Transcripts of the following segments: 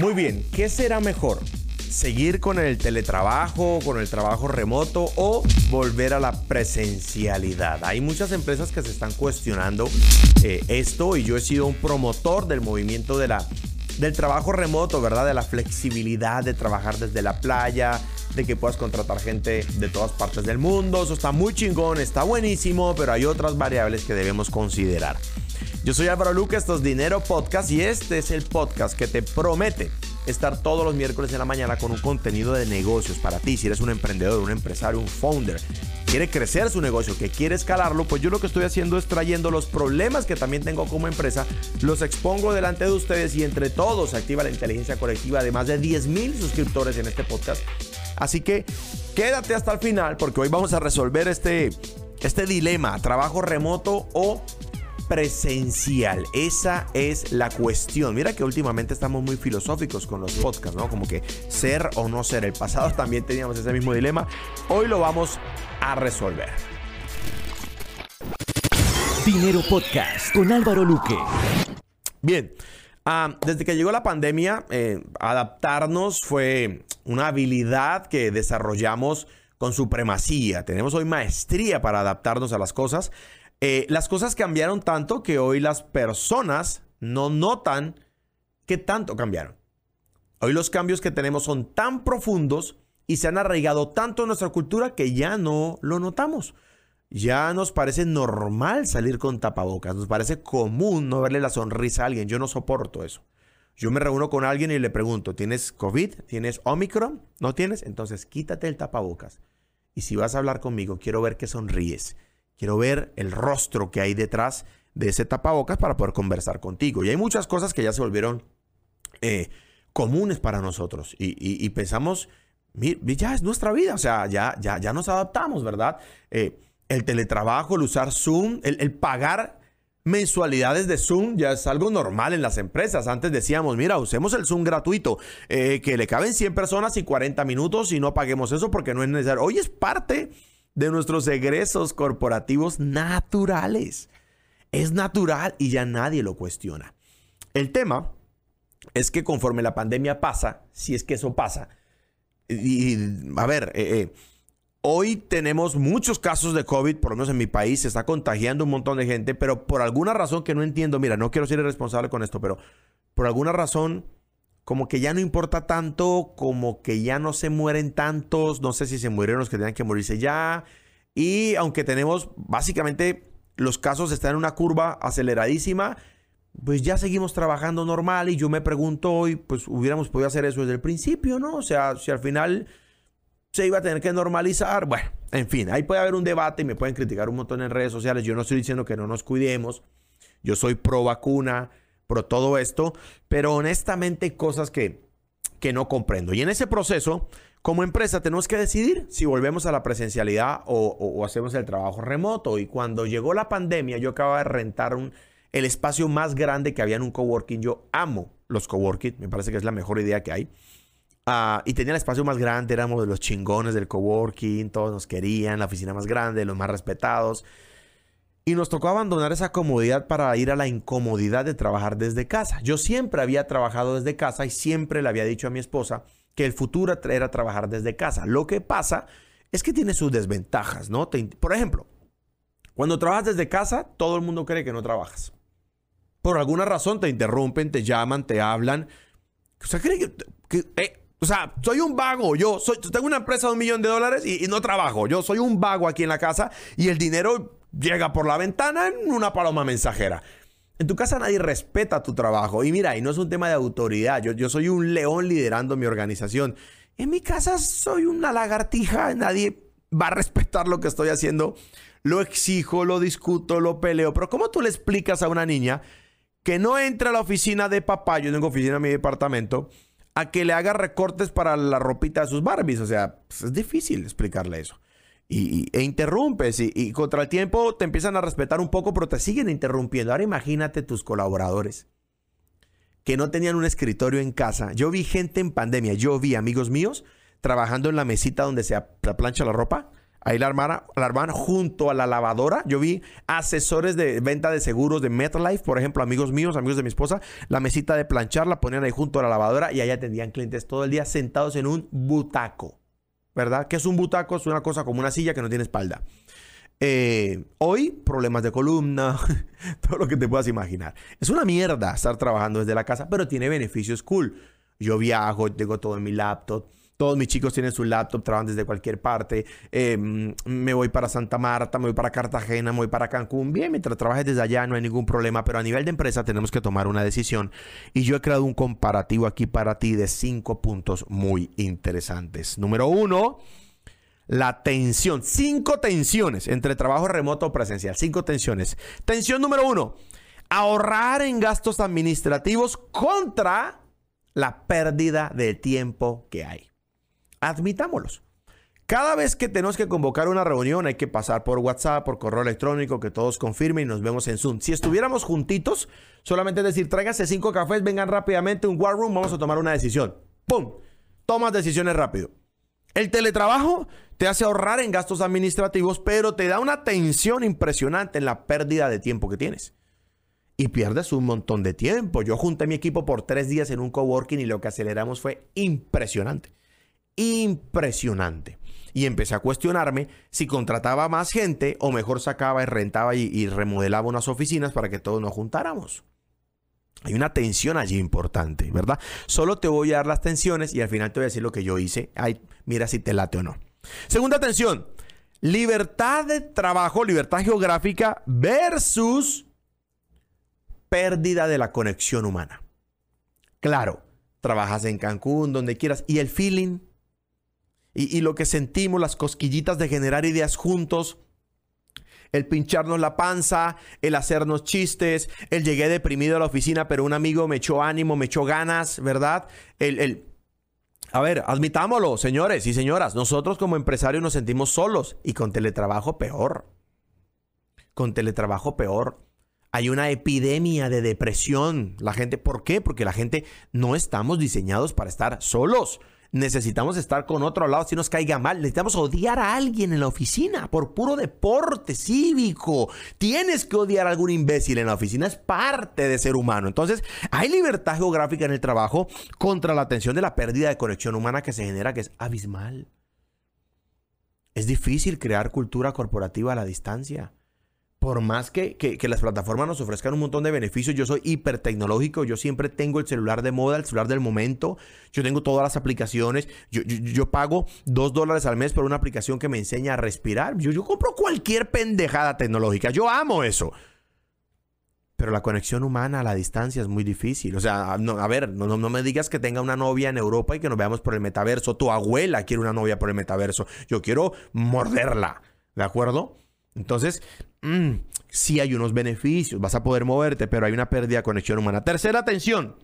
Muy bien, ¿qué será mejor? ¿Seguir con el teletrabajo, con el trabajo remoto o volver a la presencialidad? Hay muchas empresas que se están cuestionando eh, esto y yo he sido un promotor del movimiento de la, del trabajo remoto, ¿verdad? De la flexibilidad de trabajar desde la playa, de que puedas contratar gente de todas partes del mundo. Eso está muy chingón, está buenísimo, pero hay otras variables que debemos considerar. Yo soy Álvaro Luca, esto es Dinero Podcast y este es el podcast que te promete estar todos los miércoles en la mañana con un contenido de negocios para ti. Si eres un emprendedor, un empresario, un founder, quiere crecer su negocio, que quiere escalarlo, pues yo lo que estoy haciendo es trayendo los problemas que también tengo como empresa, los expongo delante de ustedes y entre todos activa la inteligencia colectiva de más de 10 mil suscriptores en este podcast. Así que quédate hasta el final porque hoy vamos a resolver este, este dilema, trabajo remoto o presencial. Esa es la cuestión. Mira que últimamente estamos muy filosóficos con los podcasts, ¿no? Como que ser o no ser. El pasado también teníamos ese mismo dilema. Hoy lo vamos a resolver. Dinero Podcast con Álvaro Luque. Bien, ah, desde que llegó la pandemia, eh, adaptarnos fue una habilidad que desarrollamos con supremacía. Tenemos hoy maestría para adaptarnos a las cosas. Eh, las cosas cambiaron tanto que hoy las personas no notan que tanto cambiaron. Hoy los cambios que tenemos son tan profundos y se han arraigado tanto en nuestra cultura que ya no lo notamos. Ya nos parece normal salir con tapabocas, nos parece común no verle la sonrisa a alguien. Yo no soporto eso. Yo me reúno con alguien y le pregunto, ¿tienes COVID? ¿Tienes Omicron? ¿No tienes? Entonces quítate el tapabocas. Y si vas a hablar conmigo, quiero ver que sonríes. Quiero ver el rostro que hay detrás de ese tapabocas para poder conversar contigo. Y hay muchas cosas que ya se volvieron eh, comunes para nosotros. Y, pensamos, ya es nuestra vida, o sea, ya, ya, ya nos adaptamos, ¿verdad? Eh, el teletrabajo, el usar Zoom, el, pagar mensualidades de Zoom ya es algo normal en las empresas. Antes decíamos, mira, usemos el Zoom gratuito, eh, que le caben 100 personas y 40 minutos y no paguemos eso porque no es necesario. Hoy es parte de nuestros egresos corporativos naturales. Es natural y ya nadie lo cuestiona. El tema es que conforme la pandemia pasa, si es que eso pasa, y, a ver, eh, eh, hoy tenemos muchos casos de COVID, por lo menos en mi país, se está contagiando un montón de gente, pero por alguna razón que no entiendo, mira, no quiero ser irresponsable con esto, pero por alguna razón como que ya no importa tanto, como que ya no se mueren tantos, no sé si se murieron los que tenían que morirse ya. Y aunque tenemos básicamente los casos están en una curva aceleradísima, pues ya seguimos trabajando normal y yo me pregunto hoy, pues hubiéramos podido hacer eso desde el principio, ¿no? O sea, si al final se iba a tener que normalizar, bueno, en fin, ahí puede haber un debate y me pueden criticar un montón en redes sociales, yo no estoy diciendo que no nos cuidemos, yo soy pro vacuna, por todo esto, pero honestamente cosas que, que no comprendo. Y en ese proceso, como empresa, tenemos que decidir si volvemos a la presencialidad o, hacemos el trabajo remoto. Y cuando llegó la pandemia, yo acababa de rentar un, el espacio más grande que había en un coworking. Yo amo los coworking, me parece que es la mejor idea que hay. Ah, y tenía el espacio más grande, éramos de los chingones del coworking, todos nos querían, la oficina más grande, los más respetados. Y nos tocó abandonar esa comodidad para ir a la incomodidad de trabajar desde casa. Yo siempre había trabajado desde casa y siempre le había dicho a mi esposa que el futuro era trabajar desde casa. Lo que pasa es que tiene sus desventajas, ¿no? por ejemplo, cuando trabajas desde casa, todo el mundo cree que no trabajas. Por alguna razón te interrumpen, te llaman, te hablan. O sea, cree que... Eh, o sea, soy un vago. Yo soy, tengo una empresa de un millón de dólares y, y, no trabajo. Yo soy un vago aquí en la casa y el dinero llega por la ventana en una paloma mensajera. En tu casa nadie respeta tu trabajo. Y mira, y no es un tema de autoridad. Yo, yo soy un león liderando mi organización. En mi casa soy una lagartija. Nadie va a respetar lo que estoy haciendo. Lo exijo, lo discuto, lo peleo. Pero ¿cómo tú le explicas a una niña que no entra a la oficina de papá, yo tengo oficina en mi departamento, a que le haga recortes para la ropita de sus Barbies? O sea, pues, es difícil explicarle eso y, e interrumpes y, contra el tiempo te empiezan a respetar un poco, pero te siguen interrumpiendo. Ahora imagínate tus colaboradores que no tenían un escritorio en casa. Yo vi gente en pandemia, yo vi amigos míos trabajando en la mesita donde se plancha la ropa, Ahí la armaban, la armaban junto a la lavadora. Yo vi asesores de venta de seguros de MetLife, por ejemplo, amigos míos, amigos de mi esposa. La mesita de planchar la ponían ahí junto a la lavadora y ahí atendían clientes todo el día sentados en un butaco. ¿Verdad? ¿Qué es un butaco? Es una cosa como una silla que no tiene espalda. Eh, hoy, problemas de columna, todo lo que te puedas imaginar. Es una mierda estar trabajando desde la casa, pero tiene beneficios cool. Yo viajo, tengo todo en mi laptop. Todos mis chicos tienen su laptop, trabajan desde cualquier parte. Em, me voy para Santa Marta, me voy para Cartagena, me voy para Cancún. Bien, mientras trabajes desde allá no hay ningún problema, pero a nivel de empresa tenemos que tomar una decisión. Y yo he creado un comparativo aquí para ti de cinco puntos muy interesantes. Número uno, la tensión. Cinco tensiones entre trabajo remoto o presencial. Cinco tensiones. Tensión número uno. Ahorrar en gastos administrativos contra la pérdida de tiempo que hay. Admitámoslos. Cada vez que tenemos que convocar una reunión hay que pasar por WhatsApp, por correo electrónico, que todos confirmen y nos vemos en Zoom. Si estuviéramos juntitos, solamente decir, tráiganse cinco cafés, vengan rápidamente, un war room, vamos a tomar una decisión. ¡Pum! Tomas decisiones rápido. El teletrabajo te hace ahorrar en gastos administrativos, pero te da una tensión impresionante en la pérdida de tiempo que tienes. Y pierdes un montón de tiempo. Yo junté mi equipo por tres días en un coworking y lo que aceleramos fue impresionante. Impresionante. Y empecé a cuestionarme si contrataba más gente o mejor sacaba y rentaba y, y remodelaba unas oficinas para que todos nos juntáramos. Hay una tensión allí importante, ¿verdad? Solo te voy a dar las tensiones y al final te voy a decir lo que yo hice. Ay, mira si te late o no. Segunda tensión. Libertad de trabajo, libertad geográfica versus pérdida de la conexión humana. Claro, trabajas en Cancún, donde quieras, y el feeling, y, lo que sentimos, las cosquillitas de generar ideas juntos, el pincharnos la panza, el hacernos chistes, el llegué deprimido a la oficina, pero un amigo me echó ánimo, me echó ganas, ¿verdad? El, el, a ver, admitámoslo, señores y señoras, nosotros como empresarios nos sentimos solos y con teletrabajo peor. Con teletrabajo peor. Hay una epidemia de depresión. La gente, ¿por qué? Porque la gente no estamos diseñados para estar solos necesitamos estar con otro lado si nos caiga mal. Necesitamos odiar a alguien en la oficina por puro deporte cívico. Tienes que odiar a algún imbécil en la oficina. Es parte de ser humano. Entonces, hay libertad geográfica en el trabajo contra la tensión de la pérdida de conexión humana que se genera, que es abismal. Es difícil crear cultura corporativa a la distancia por más que, las plataformas nos ofrezcan un montón de beneficios, yo soy hiper tecnológico, yo siempre tengo el celular de moda, el celular del momento, yo tengo todas las aplicaciones, yo, pago dos dólares al mes por una aplicación que me enseña a respirar, yo, yo compro cualquier pendejada tecnológica, yo amo eso. Pero la conexión humana a la distancia es muy difícil. O sea, a ver, no, no, me digas que tenga una novia en Europa y que nos veamos por el metaverso. Tu abuela quiere una novia por el metaverso. Yo quiero morderla. ¿De acuerdo? Entonces, mm, sí hay unos beneficios, vas a poder moverte, pero hay una pérdida de conexión humana. Tercera tensión,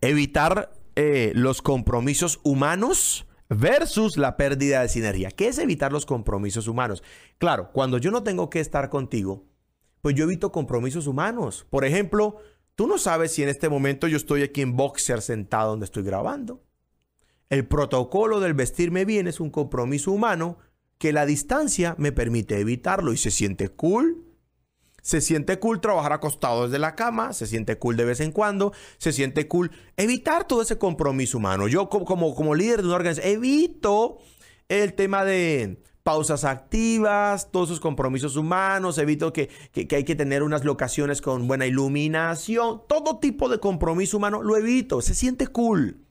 evitar eh, los compromisos humanos versus la pérdida de sinergia. ¿Qué es evitar los compromisos humanos? Claro, cuando yo no tengo que estar contigo, pues yo evito compromisos humanos. Por ejemplo, tú no sabes si en este momento yo estoy aquí en Boxer sentado donde estoy grabando. El protocolo del vestirme bien es un compromiso humano que la distancia me permite evitarlo y se siente cool. Se siente cool trabajar acostado desde la cama, se siente cool de vez en cuando, se siente cool evitar todo ese compromiso humano. Yo como, como, líder de una organización evito el tema de pausas activas, todos esos compromisos humanos, evito que, que, hay que tener unas locaciones con buena iluminación, todo tipo de compromiso humano lo evito, se siente cool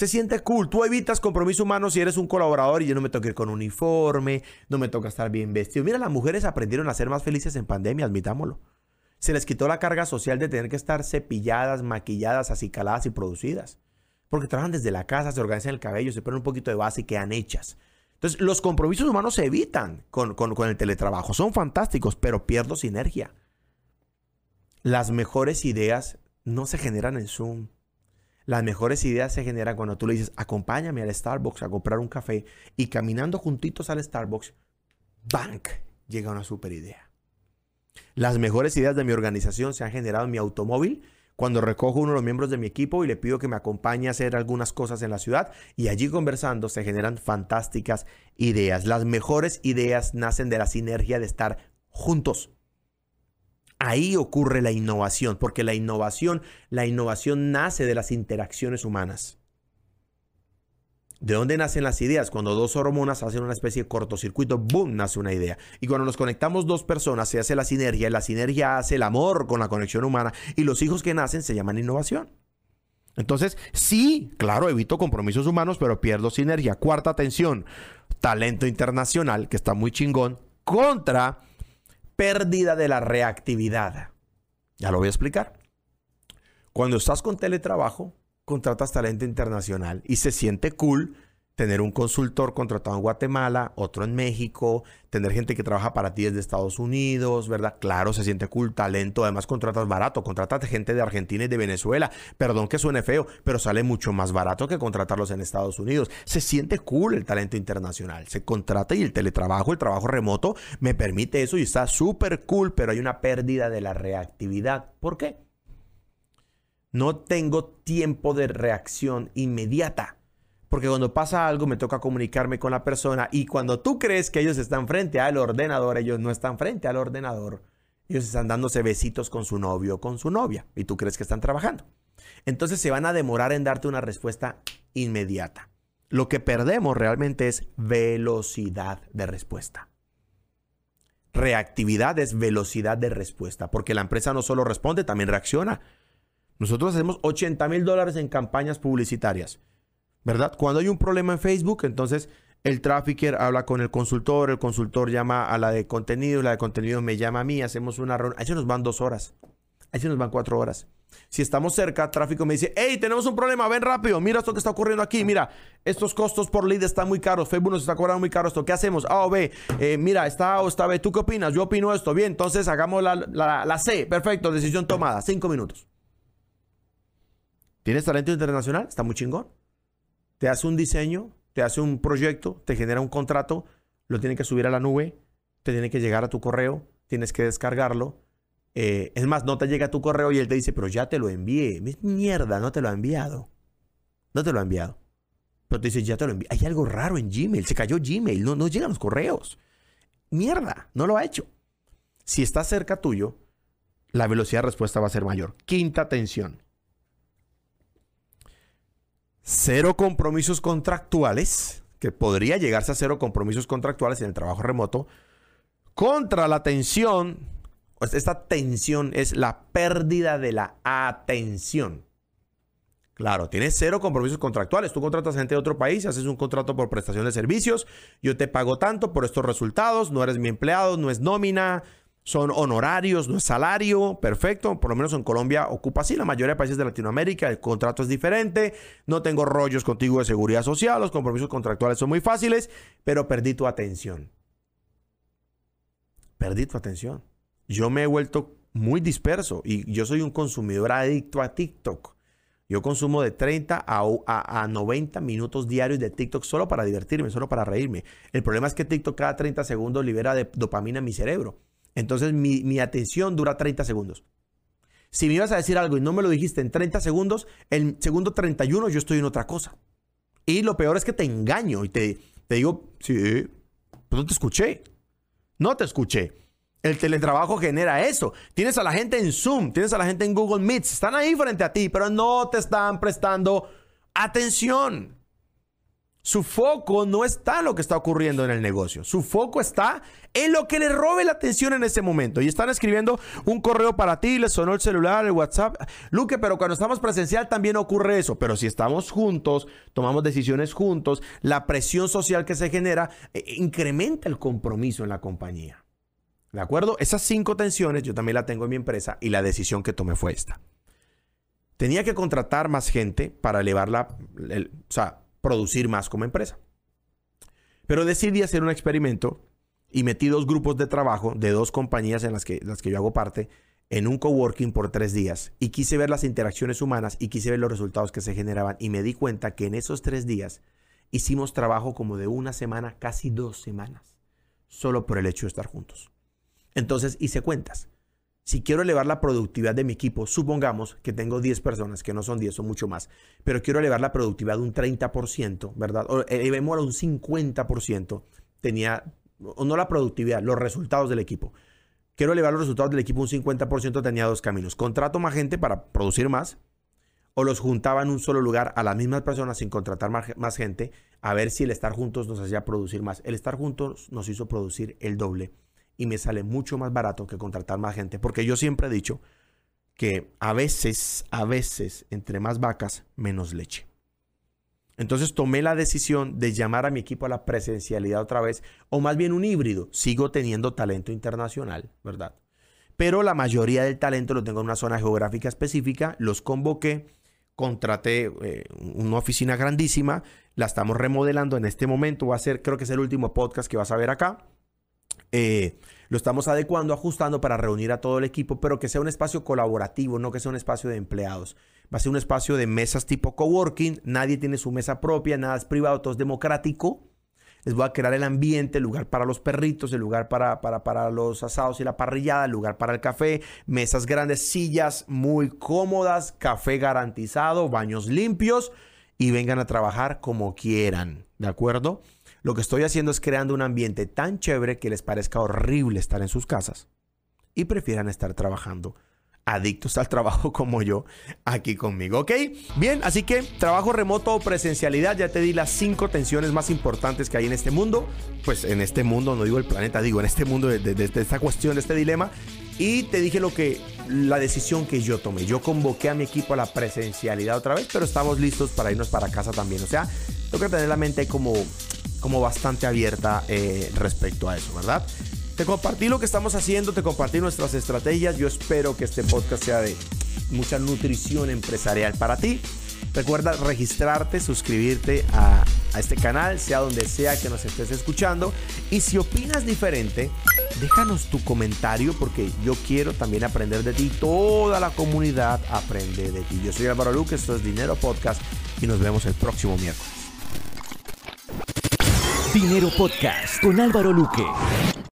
se siente cool. Tú evitas compromiso humano si eres un colaborador y yo no me tengo que ir con uniforme, no me toca estar bien vestido. Mira, las mujeres aprendieron a ser más felices en pandemia, admitámoslo. Se les quitó la carga social de tener que estar cepilladas, maquilladas, acicaladas y producidas. Porque trabajan desde la casa, se organizan el cabello, se ponen un poquito de base y quedan hechas. Entonces, los compromisos humanos se evitan con, con el teletrabajo. Son fantásticos, pero pierdo sinergia. Las mejores ideas no se generan en Zoom las mejores ideas se generan cuando tú le dices, acompáñame al Starbucks a comprar un café y caminando juntitos al Starbucks, ¡bank! Llega una super idea. Las mejores ideas de mi organización se han generado en mi automóvil cuando recojo uno de los miembros de mi equipo y le pido que me acompañe a hacer algunas cosas en la ciudad y allí conversando se generan fantásticas ideas. Las mejores ideas nacen de la sinergia de estar juntos. Ahí ocurre la innovación, porque la innovación, la innovación nace de las interacciones humanas. ¿De dónde nacen las ideas? Cuando dos hormonas hacen una especie de cortocircuito, ¡boom! nace una idea. Y cuando nos conectamos dos personas, se hace la sinergia, y la sinergia hace el amor con la conexión humana, y los hijos que nacen se llaman innovación. Entonces, sí, claro, evito compromisos humanos, pero pierdo sinergia. Cuarta atención, talento internacional, que está muy chingón, contra pérdida de la reactividad. Ya lo voy a explicar. Cuando estás con teletrabajo, contratas talento internacional y se siente cool tener un consultor contratado en Guatemala, otro en México, tener gente que trabaja para ti desde Estados Unidos, ¿verdad? Claro, se siente cool, talento, además contratas barato, contratas gente de Argentina y de Venezuela, perdón que suene feo, pero sale mucho más barato que contratarlos en Estados Unidos. Se siente cool el talento internacional, se contrata y el teletrabajo, el trabajo remoto me permite eso y está súper cool, pero hay una pérdida de la reactividad. ¿Por qué? No tengo tiempo de reacción inmediata. Porque cuando pasa algo me toca comunicarme con la persona y cuando tú crees que ellos están frente al ordenador, ellos no están frente al ordenador. Ellos están dándose besitos con su novio o con su novia y tú crees que están trabajando. Entonces se van a demorar en darte una respuesta inmediata. Lo que perdemos realmente es velocidad de respuesta. Reactividad es velocidad de respuesta, porque la empresa no solo responde, también reacciona. Nosotros hacemos 80 mil dólares en campañas publicitarias, ¿verdad? Cuando hay un problema en Facebook, entonces el trafficker habla con el consultor, el consultor llama a la de contenido, la de contenido me llama a mí, hacemos una reunión. Ahí se nos van dos horas, ahí se nos van cuatro horas. Si estamos cerca, tráfico me dice, hey, tenemos un problema, ven rápido, mira esto que está ocurriendo aquí, mira, estos costos por lead están muy caros, Facebook nos está cobrando muy caro esto, ¿qué hacemos? A o B, eh, mira, está A o está B, ¿tú qué opinas? Yo opino esto, bien, entonces hagamos la, la C, perfecto, decisión tomada, cinco minutos. ¿Tienes talento internacional? Está muy chingón. Te hace un diseño, te hace un proyecto, te genera un contrato, lo tiene que subir a la nube, te tiene que llegar a tu correo, tienes que descargarlo. Eh, es más, no te llega a tu correo y él te dice, pero ya te lo envié. Mierda, no te lo ha enviado. No te lo ha enviado. Pero te dice, ya te lo envié. Hay algo raro en Gmail. Se cayó Gmail. No, no llegan los correos. Mierda, no lo ha hecho. Si está cerca tuyo, la velocidad de respuesta va a ser mayor. Quinta tensión cero compromisos contractuales, que podría llegarse a cero compromisos contractuales en el trabajo remoto, contra la tensión, esta tensión es la pérdida de la atención. Claro, tienes cero compromisos contractuales. Tú contratas gente de otro país, haces un contrato por prestación de servicios, yo te pago tanto por estos resultados, no eres mi empleado, no es nómina, son honorarios, no es salario, perfecto. Por lo menos en Colombia ocupa así. La mayoría de países de Latinoamérica el contrato es diferente. No tengo rollos contigo de seguridad social. Los compromisos contractuales son muy fáciles, pero perdí tu atención. Perdí tu atención. Yo me he vuelto muy disperso y yo soy un consumidor adicto a TikTok. Yo consumo de 30 a, a, 90 minutos diarios de TikTok solo para divertirme, solo para reírme. El problema es que TikTok cada 30 segundos libera de dopamina en mi cerebro. Entonces mi, atención dura 30 segundos. Si me ibas a decir algo y no me lo dijiste en 30 segundos, el segundo 31 yo estoy en otra cosa. Y lo peor es que te engaño y te, te digo, sí, pues no te escuché. No te escuché. El teletrabajo genera eso. Tienes a la gente en Zoom, tienes a la gente en Google Meets, están ahí frente a ti, pero no te están prestando atención. Su foco no está en lo que está ocurriendo en el negocio. Su foco está en lo que le robe la atención en ese momento. Y están escribiendo un correo para ti, le sonó el celular, el WhatsApp. Luque, pero cuando estamos presencial también ocurre eso. Pero si estamos juntos, tomamos decisiones juntos, la presión social que se genera eh, incrementa el compromiso en la compañía. ¿De acuerdo? Esas cinco tensiones yo también la tengo en mi empresa y la decisión que tomé fue esta. Tenía que contratar más gente para elevar la, o sea, producir más como empresa. Pero decidí hacer un experimento y metí dos grupos de trabajo de dos compañías en las que, las que yo hago parte en un coworking por tres días y quise ver las interacciones humanas y quise ver los resultados que se generaban y me di cuenta que en esos tres días hicimos trabajo como de una semana, casi dos semanas, solo por el hecho de estar juntos. Entonces hice cuentas. Si quiero elevar la productividad de mi equipo, supongamos que tengo 10 personas, que no son 10, son mucho más, pero quiero elevar la productividad de un 30%, ¿verdad? O elevémosla un 50%, tenía, o no la productividad, los resultados del equipo. Quiero elevar los resultados del equipo un 50%, tenía dos caminos. Contrato más gente para producir más, o los juntaba en un solo lugar a las mismas personas sin contratar más, gente, a ver si el estar juntos nos hacía producir más. El estar juntos nos hizo producir el doble y me sale mucho más barato que contratar más gente, porque yo siempre he dicho que a veces, a veces, entre más vacas, menos leche. Entonces tomé la decisión de llamar a mi equipo a la presencialidad otra vez, o más bien un híbrido. Sigo teniendo talento internacional, ¿verdad? Pero la mayoría del talento lo tengo en una zona geográfica específica, los convoqué, contraté eh, una oficina grandísima, la estamos remodelando en este momento, va a ser, creo que es el último podcast que vas a ver acá. Eh, lo estamos adecuando, ajustando para reunir a todo el equipo, pero que sea un espacio colaborativo, no que sea un espacio de empleados. Va a ser un espacio de mesas tipo coworking, nadie tiene su mesa propia, nada es privado, todo es democrático. Les voy a crear el ambiente, el lugar para los perritos, el lugar para, para, para los asados y la parrillada, el lugar para el café, mesas grandes, sillas muy cómodas, café garantizado, baños limpios y vengan a trabajar como quieran, ¿de acuerdo? Lo que estoy haciendo es creando un ambiente tan chévere que les parezca horrible estar en sus casas y prefieran estar trabajando adictos al trabajo como yo aquí conmigo, ¿ok? Bien, así que trabajo remoto o presencialidad, ya te di las cinco tensiones más importantes que hay en este mundo, pues en este mundo, no digo el planeta, digo en este mundo de, de esta cuestión, de este dilema, y te dije lo que, la decisión que yo tomé. Yo convoqué a mi equipo a la presencialidad otra vez, pero estamos listos para irnos para casa también, o sea, tengo que tener la mente como como bastante abierta eh, respecto a eso, ¿verdad? Te compartí lo que estamos haciendo, te compartí nuestras estrategias. Yo espero que este podcast sea de mucha nutrición empresarial para ti. Recuerda registrarte, suscribirte a, a, este canal, sea donde sea que nos estés escuchando. Y si opinas diferente, déjanos tu comentario porque yo quiero también aprender de ti. Toda la comunidad aprende de ti. Yo soy Álvaro Luque, esto es Dinero Podcast y nos vemos el próximo miércoles. Dinero Podcast con Álvaro Luque.